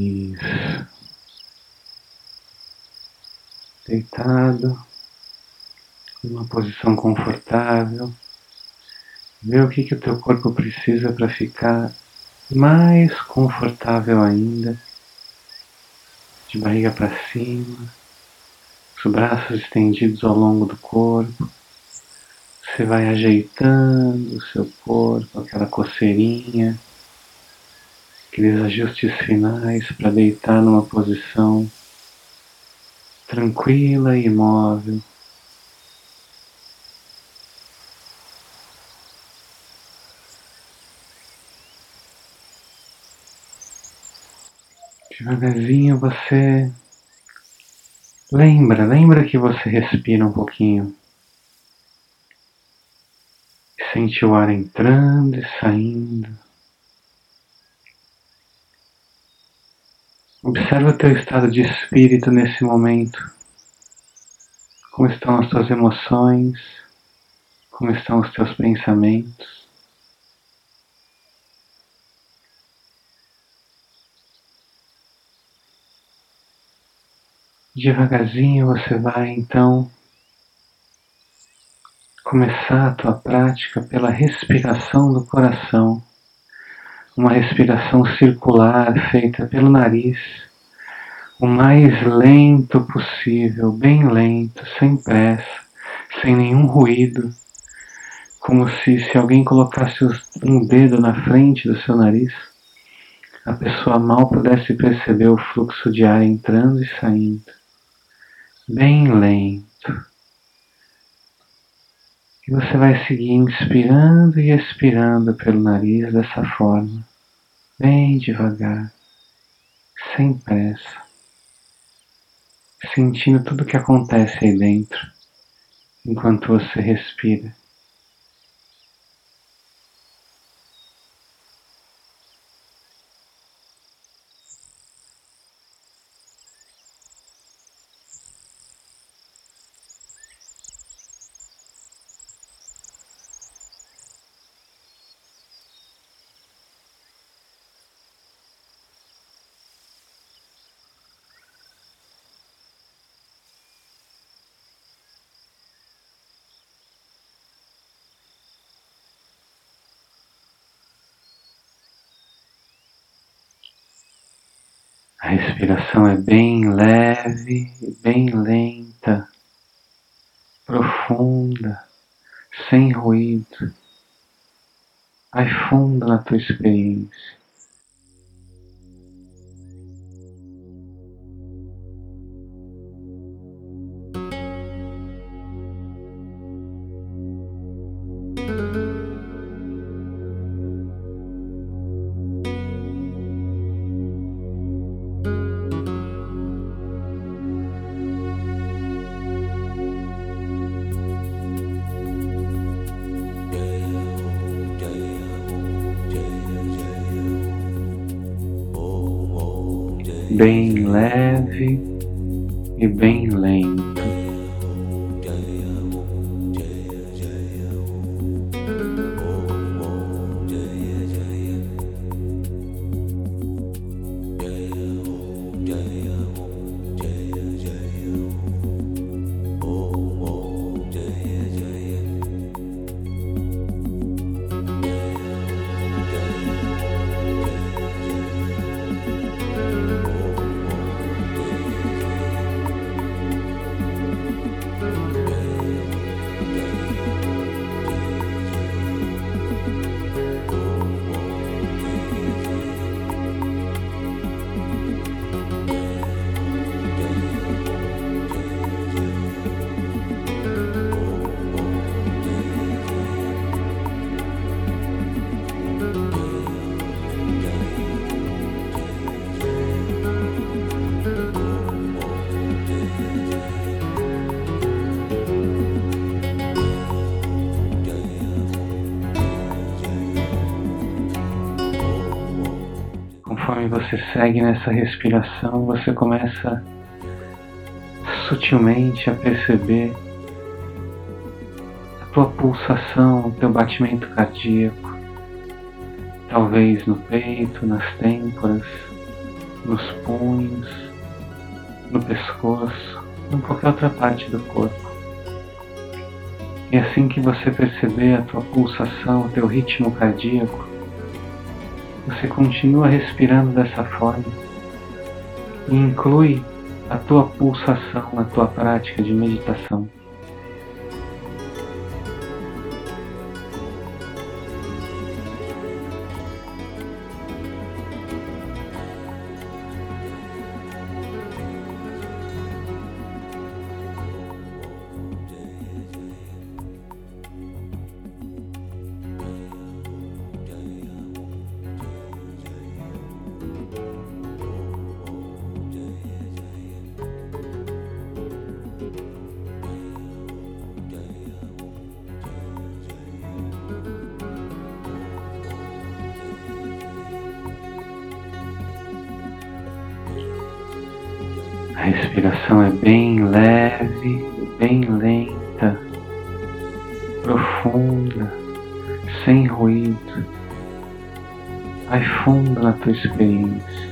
Isso. Deitado, numa posição confortável. Vê o que, que o teu corpo precisa para ficar mais confortável ainda. De barriga para cima, os braços estendidos ao longo do corpo. Você vai ajeitando o seu corpo, aquela coceirinha, aqueles ajustes finais para deitar numa posição tranquila e imóvel. Devagarzinho você lembra, lembra que você respira um pouquinho. Sente o ar entrando e saindo. Observa o teu estado de espírito nesse momento. Como estão as tuas emoções? Como estão os teus pensamentos? Devagarzinho você vai então começar a tua prática pela respiração do coração, uma respiração circular feita pelo nariz, o mais lento possível, bem lento, sem pressa, sem nenhum ruído, como se se alguém colocasse um dedo na frente do seu nariz, a pessoa mal pudesse perceber o fluxo de ar entrando e saindo bem lento. E você vai seguir inspirando e expirando pelo nariz dessa forma, bem devagar, sem pressa, sentindo tudo o que acontece aí dentro enquanto você respira. Respiração é bem leve bem lenta, profunda, sem ruído. Vai fundo na tua experiência. E bem lento. Você segue nessa respiração, você começa sutilmente a perceber a tua pulsação, o teu batimento cardíaco, talvez no peito, nas têmporas, nos punhos, no pescoço, em qualquer outra parte do corpo. E assim que você perceber a tua pulsação, o teu ritmo cardíaco, você continua respirando dessa forma e inclui a tua pulsação na tua prática de meditação. Respiração é bem leve, bem lenta, profunda, sem ruído. Vai fundo na tua experiência.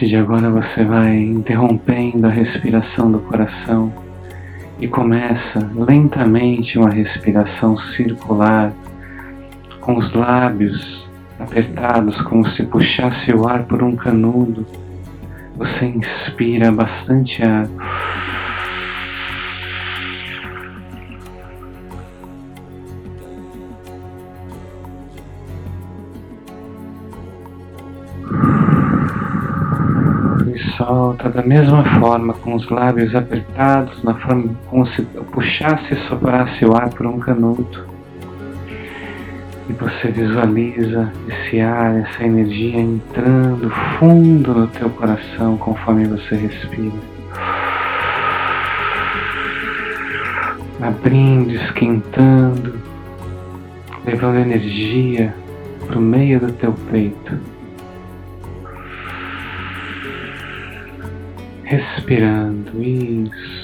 Partir de agora você vai interrompendo a respiração do coração e começa lentamente uma respiração circular com os lábios apertados como se puxasse o ar por um canudo. Você inspira bastante ar. Solta da mesma forma, com os lábios apertados, na forma como se puxasse e soprasse o ar por um canudo. E você visualiza esse ar, essa energia entrando fundo no teu coração conforme você respira. Abrindo, esquentando, levando energia para o meio do teu peito. Respirando isso.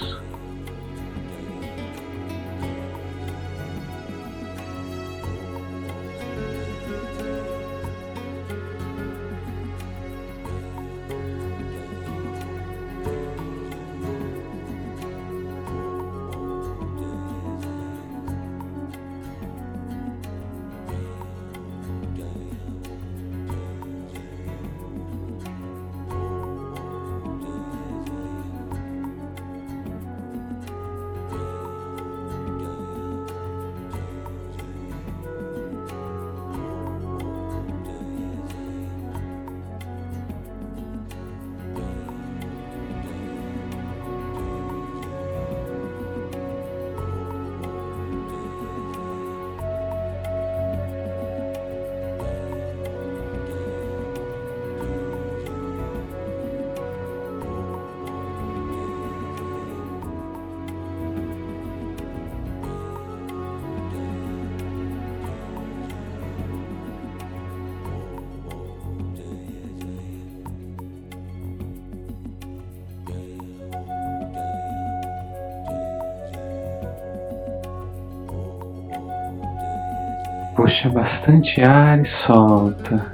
Bastante ar e solta.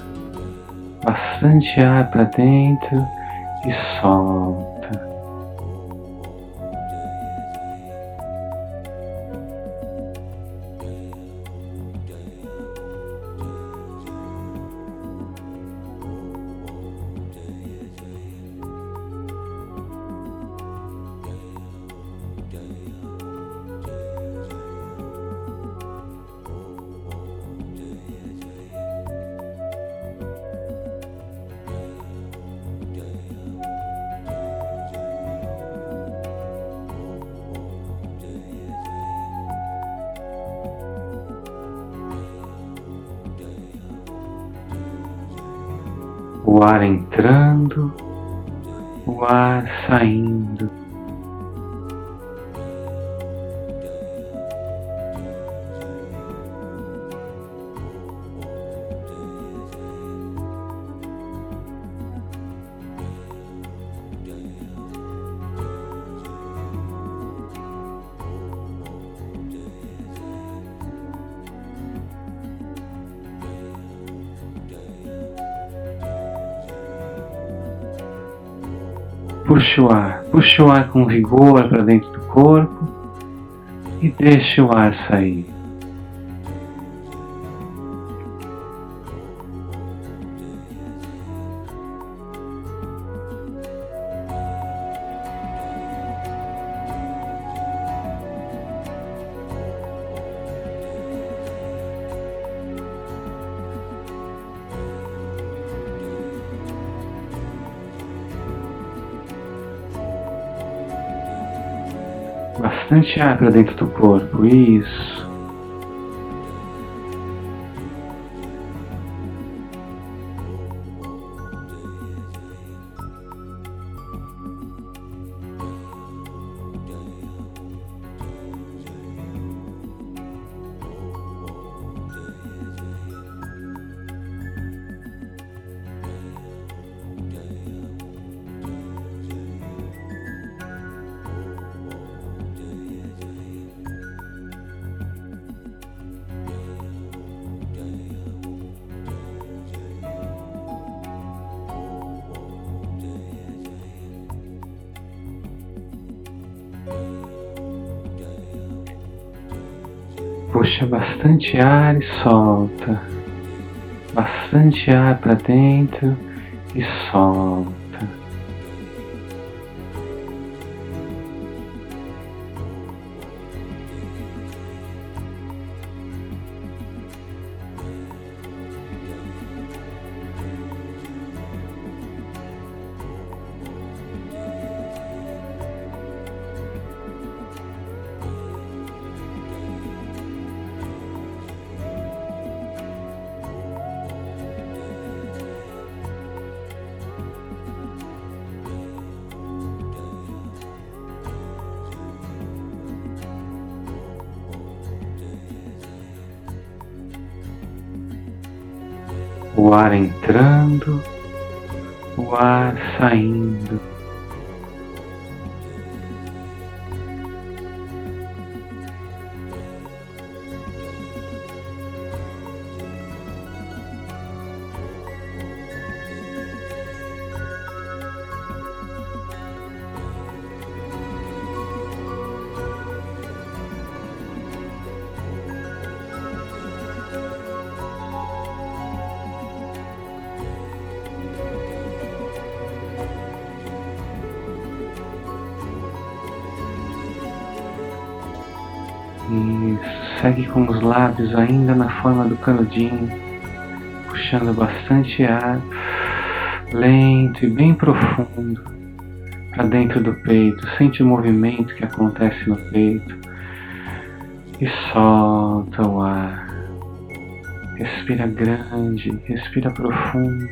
Bastante ar para dentro e solta. O ar entrando, o ar saindo. Puxa o ar, puxa o ar com rigor para dentro do corpo e deixa o ar sair. Bastante ar para dentro do corpo. Isso. Puxa bastante ar e solta. Bastante ar para dentro e solta. Segue com os lábios ainda na forma do canudinho, puxando bastante ar, lento e bem profundo para dentro do peito. Sente o movimento que acontece no peito e solta o ar. Respira grande, respira profundo.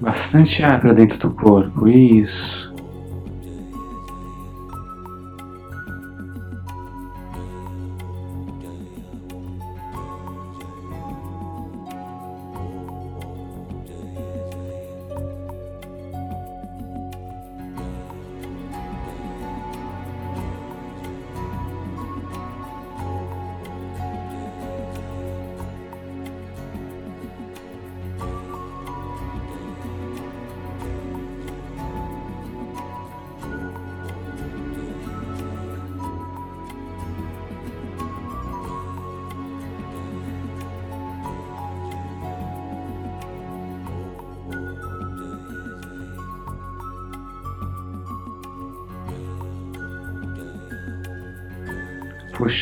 Bastante para dentro do corpo, isso.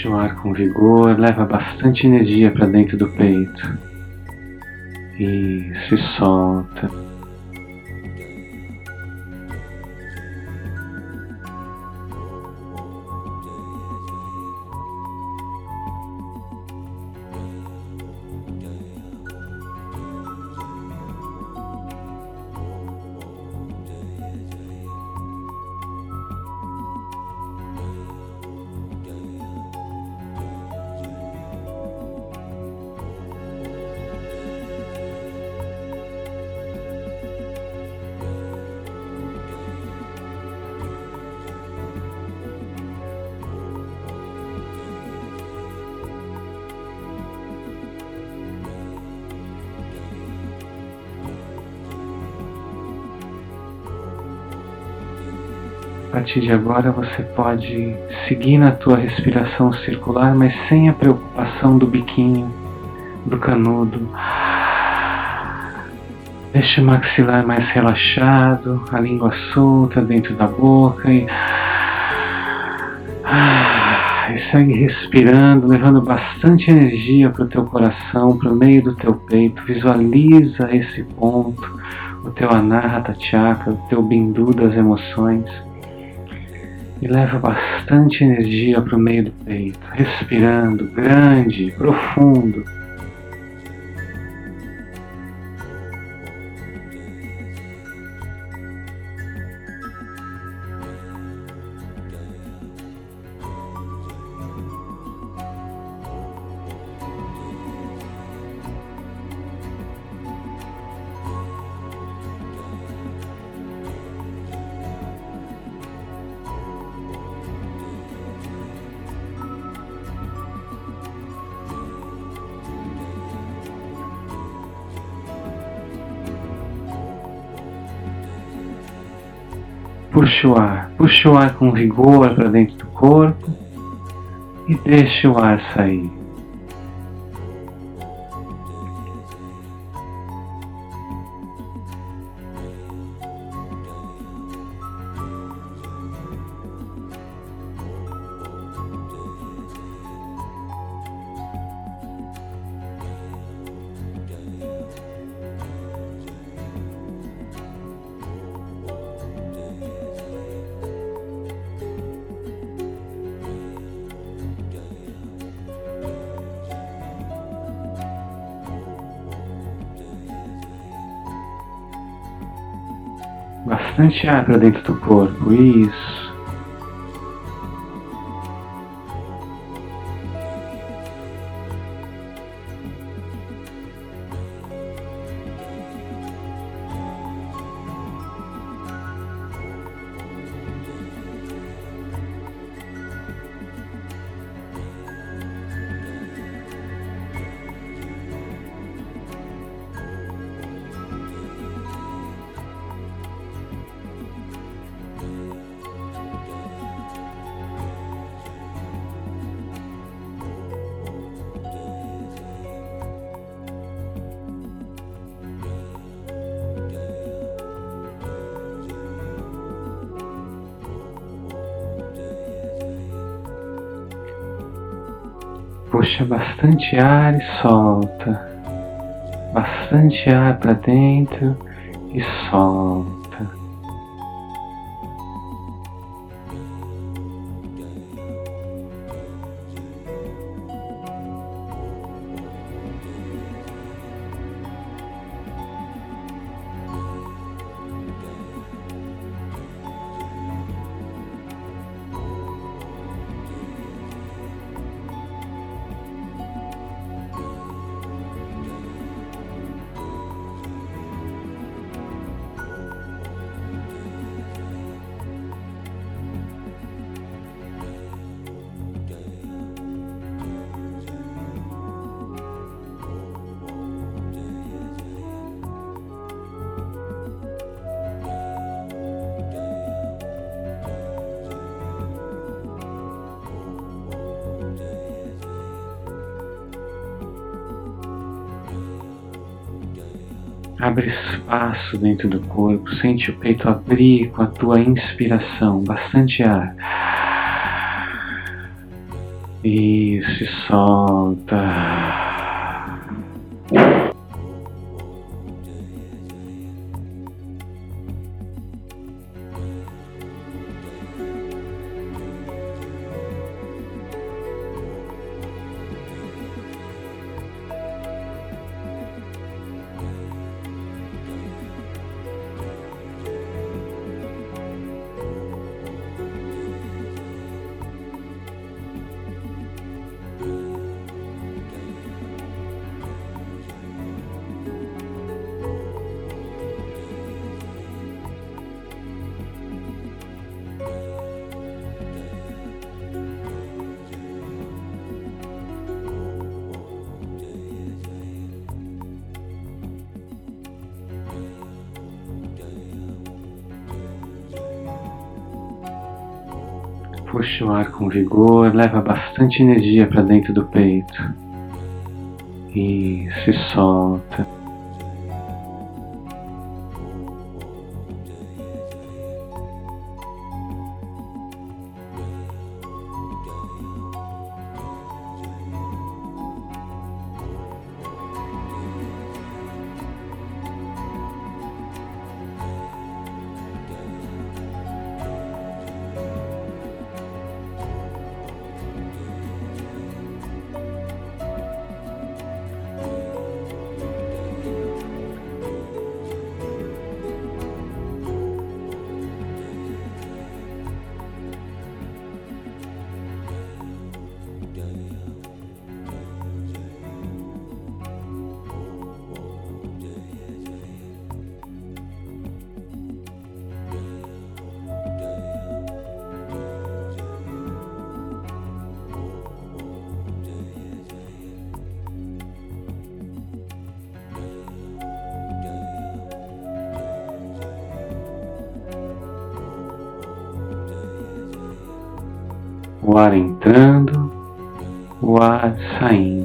Puxa o ar com vigor, leva bastante energia para dentro do peito. E se solta. Partir de agora você pode seguir na tua respiração circular, mas sem a preocupação do biquinho, do canudo. Deixa o maxilar mais relaxado, a língua solta dentro da boca e. E segue respirando, levando bastante energia para o teu coração, para o meio do teu peito. Visualiza esse ponto, o teu anahata chakra, o teu bindu das emoções. E leva bastante energia para o meio do peito, respirando grande, profundo. Puxa o ar, puxa o ar com vigor para dentro do corpo e deixa o ar sair. Bastante ar para dentro do corpo, isso. Puxa bastante ar e solta. Bastante ar para dentro e solta. Abre espaço dentro do corpo, sente o peito abrir com a tua inspiração, bastante ar. Isso, solta. Puxe o ar com vigor, leva bastante energia para dentro do peito. E se solta. O ar entrando, o ar saindo.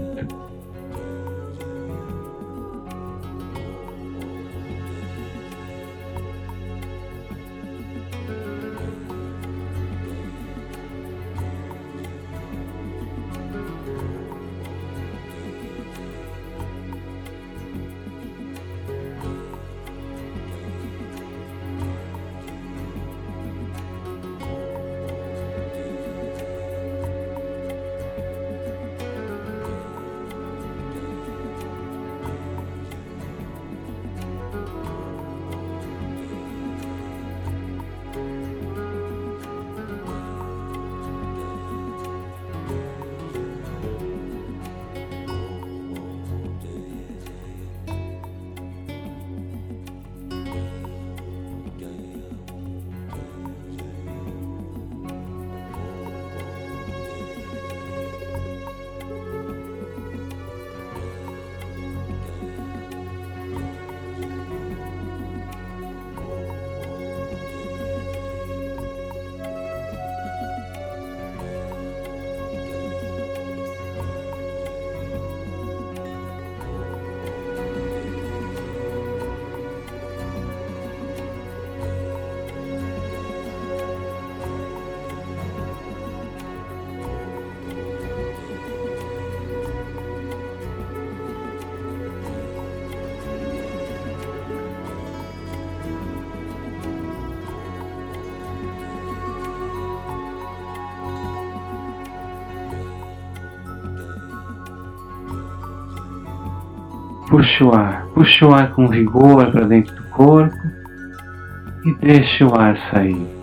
Puxe o ar, puxe o ar com vigor para dentro do corpo e deixe o ar sair.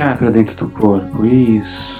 Ar para dentro do corpo. Isso.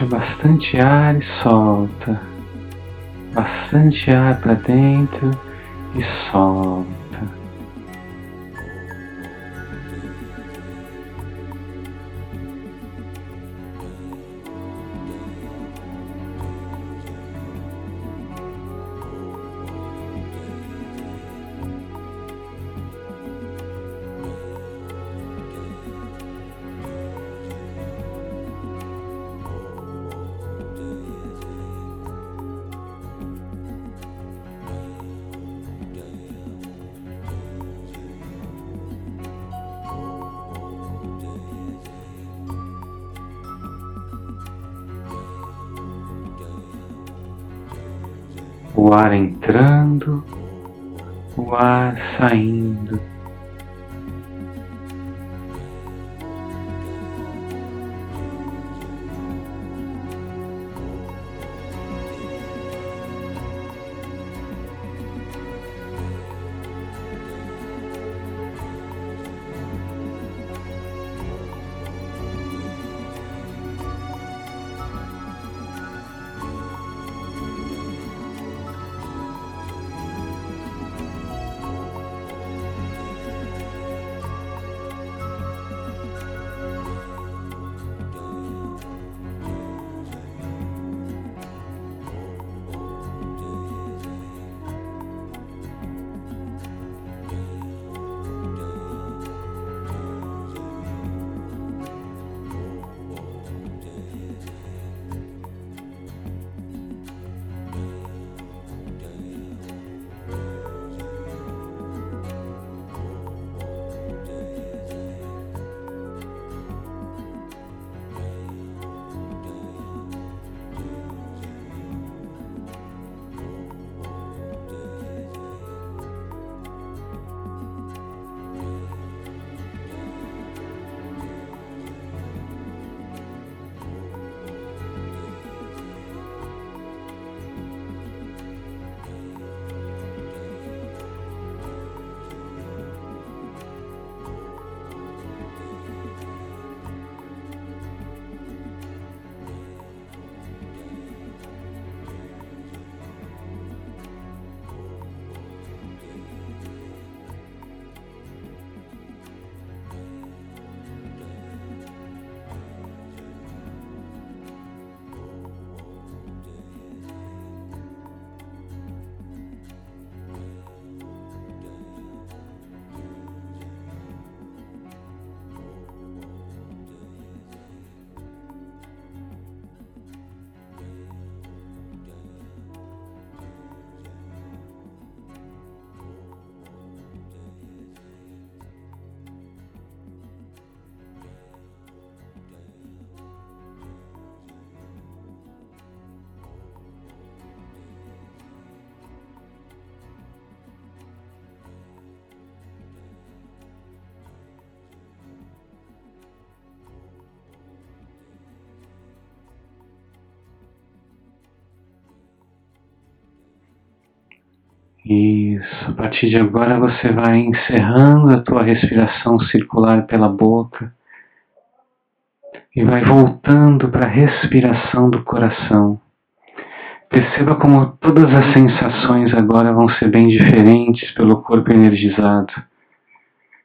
Puxa bastante ar e solta. Bastante ar para dentro e solta. O Isso. A partir de agora você vai encerrando a tua respiração circular pela boca e vai voltando para a respiração do coração. Perceba como todas as sensações agora vão ser bem diferentes pelo corpo energizado.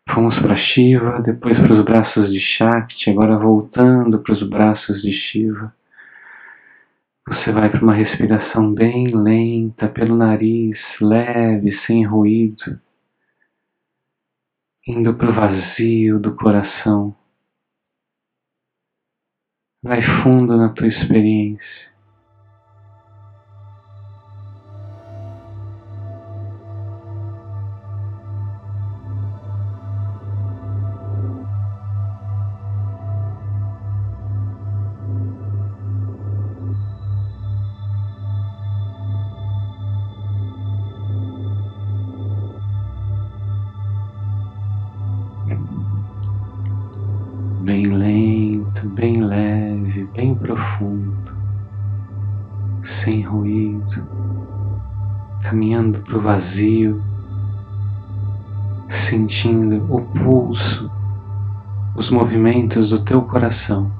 Fomos para Shiva, depois para os braços de Shakti, agora voltando para os braços de Shiva. Você vai para uma respiração bem lenta pelo nariz, leve, sem ruído, indo para o vazio do coração. Vai fundo na tua experiência. Vazio, sentindo o pulso, os movimentos do teu coração.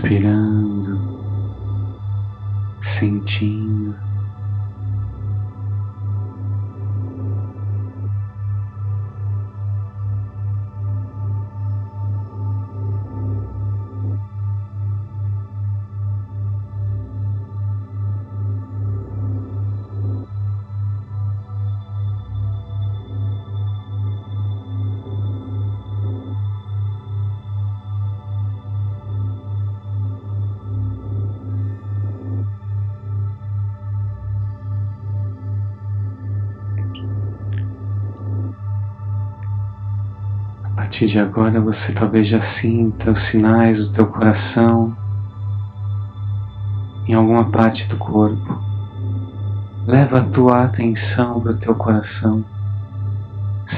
Respirando, sentindo. Partir de agora você talvez já sinta os sinais do teu coração em alguma parte do corpo. Leva a tua atenção para o teu coração.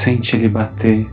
Sente ele bater.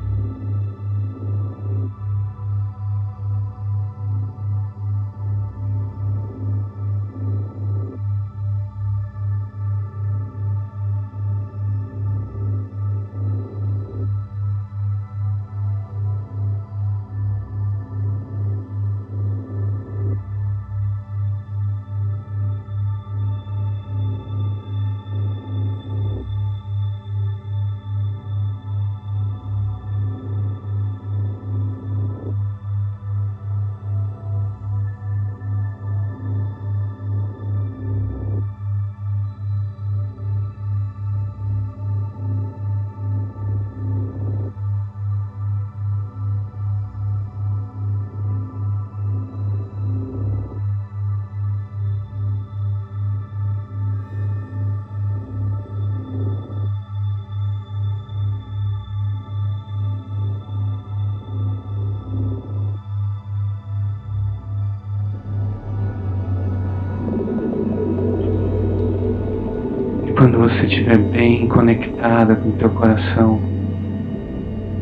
Quando você estiver bem conectada com o teu coração,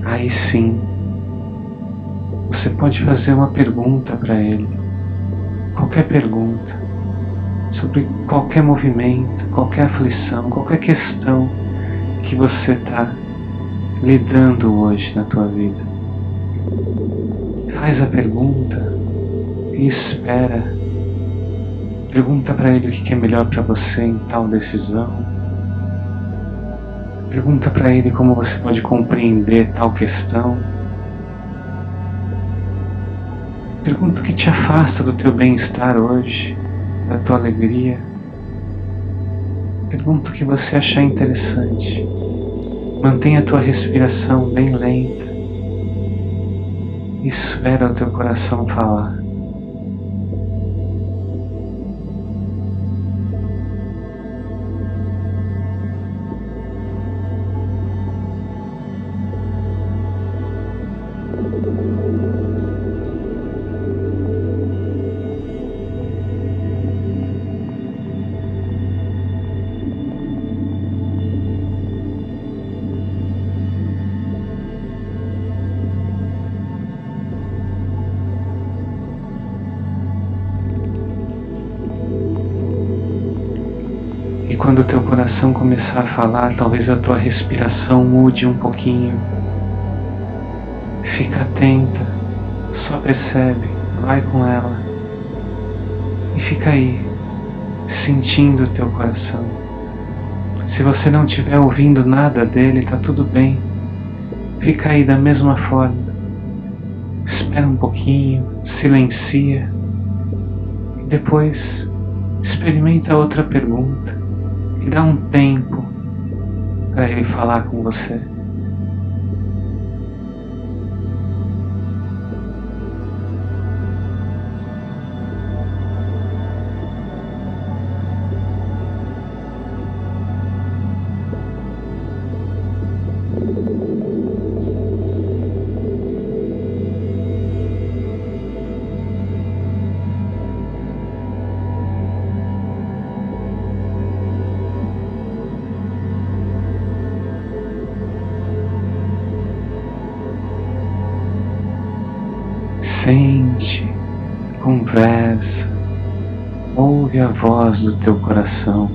aí sim, você pode fazer uma pergunta para ele. Qualquer pergunta sobre qualquer movimento, qualquer aflição, qualquer questão que você está lidando hoje na tua vida. Faz a pergunta e espera Pergunta para ele o que é melhor para você em tal decisão. Pergunta para ele como você pode compreender tal questão. Pergunta o que te afasta do teu bem-estar hoje, da tua alegria. Pergunta o que você achar interessante. Mantenha a tua respiração bem lenta. Espera o teu coração falar. Teu coração começar a falar, talvez a tua respiração mude um pouquinho. Fica atenta, só percebe, vai com ela. E fica aí, sentindo o teu coração. Se você não estiver ouvindo nada dele, está tudo bem. Fica aí da mesma forma. Espera um pouquinho, silencia. E depois experimenta outra pergunta dá um tempo para ele falar com você. Voz do teu coração.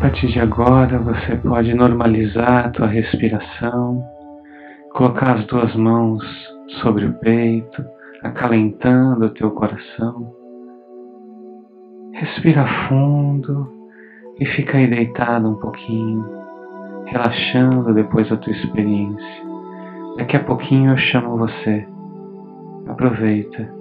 Partir de agora você pode normalizar a tua respiração, colocar as duas mãos sobre o peito, acalentando o teu coração. Respira fundo e fica aí deitado um pouquinho, relaxando depois da tua experiência. Daqui a pouquinho eu chamo você. Aproveita.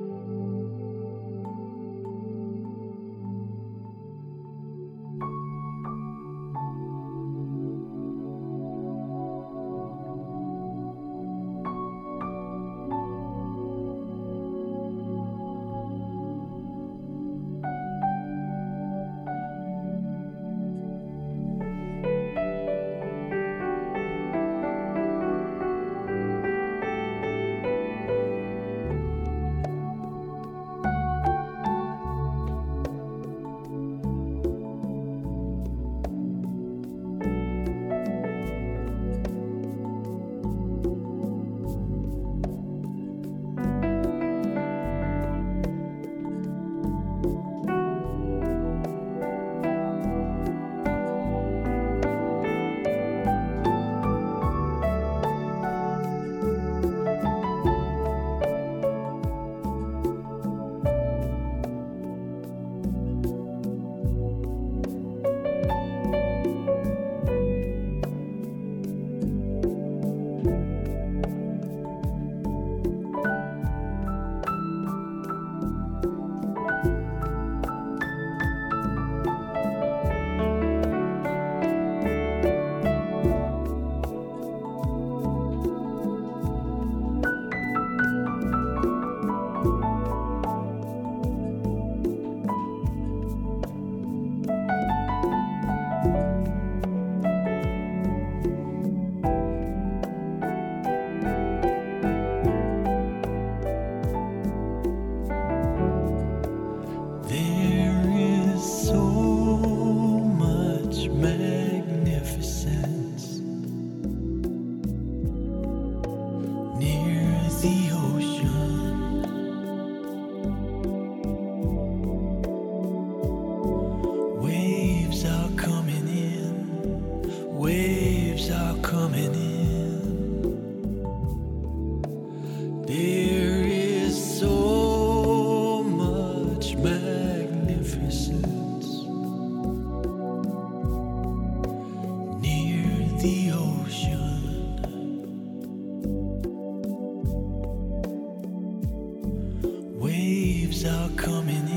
are coming in.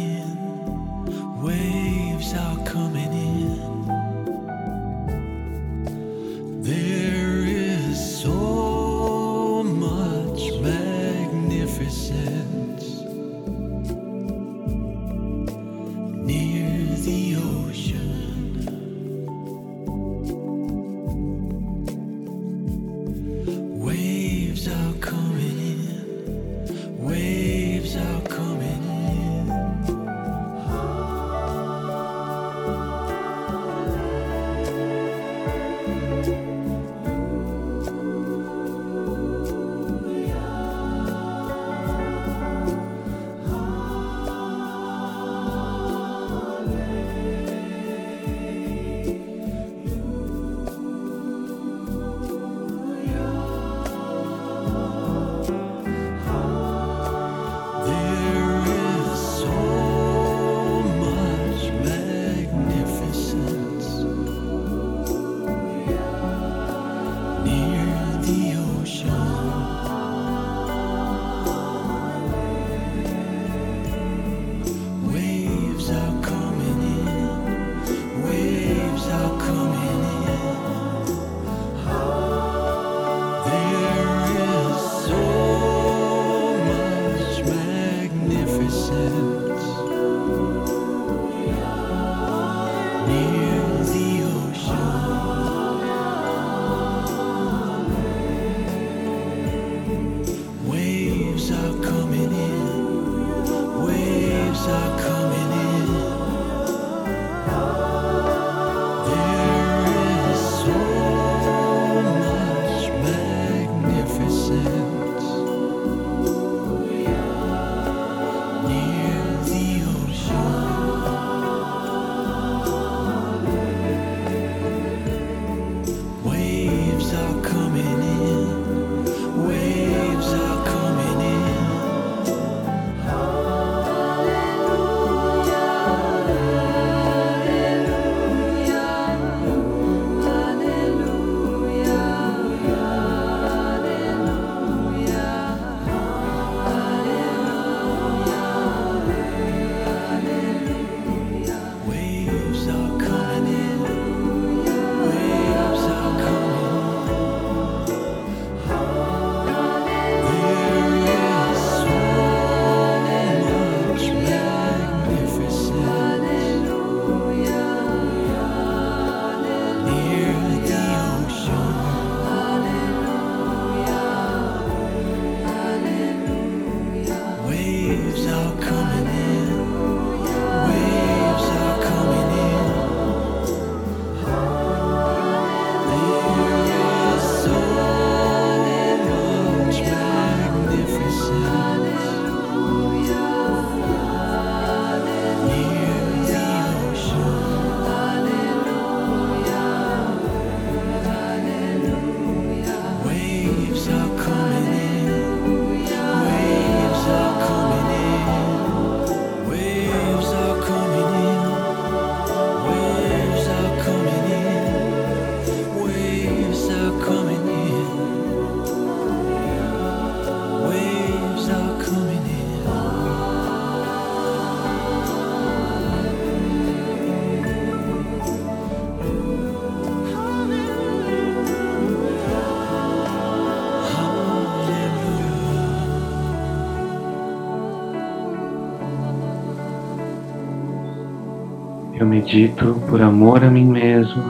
Medito por amor a mim mesmo,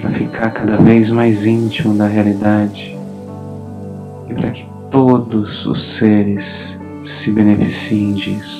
para ficar cada vez mais íntimo da realidade e para que todos os seres se beneficiem disso.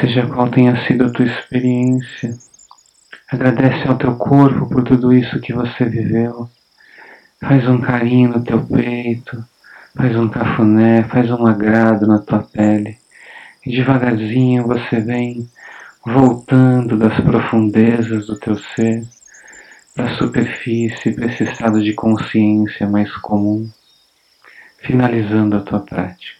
Seja qual tenha sido a tua experiência, agradece ao teu corpo por tudo isso que você viveu. Faz um carinho no teu peito, faz um cafuné, faz um agrado na tua pele. E devagarzinho você vem voltando das profundezas do teu ser para a superfície, para esse estado de consciência mais comum, finalizando a tua prática.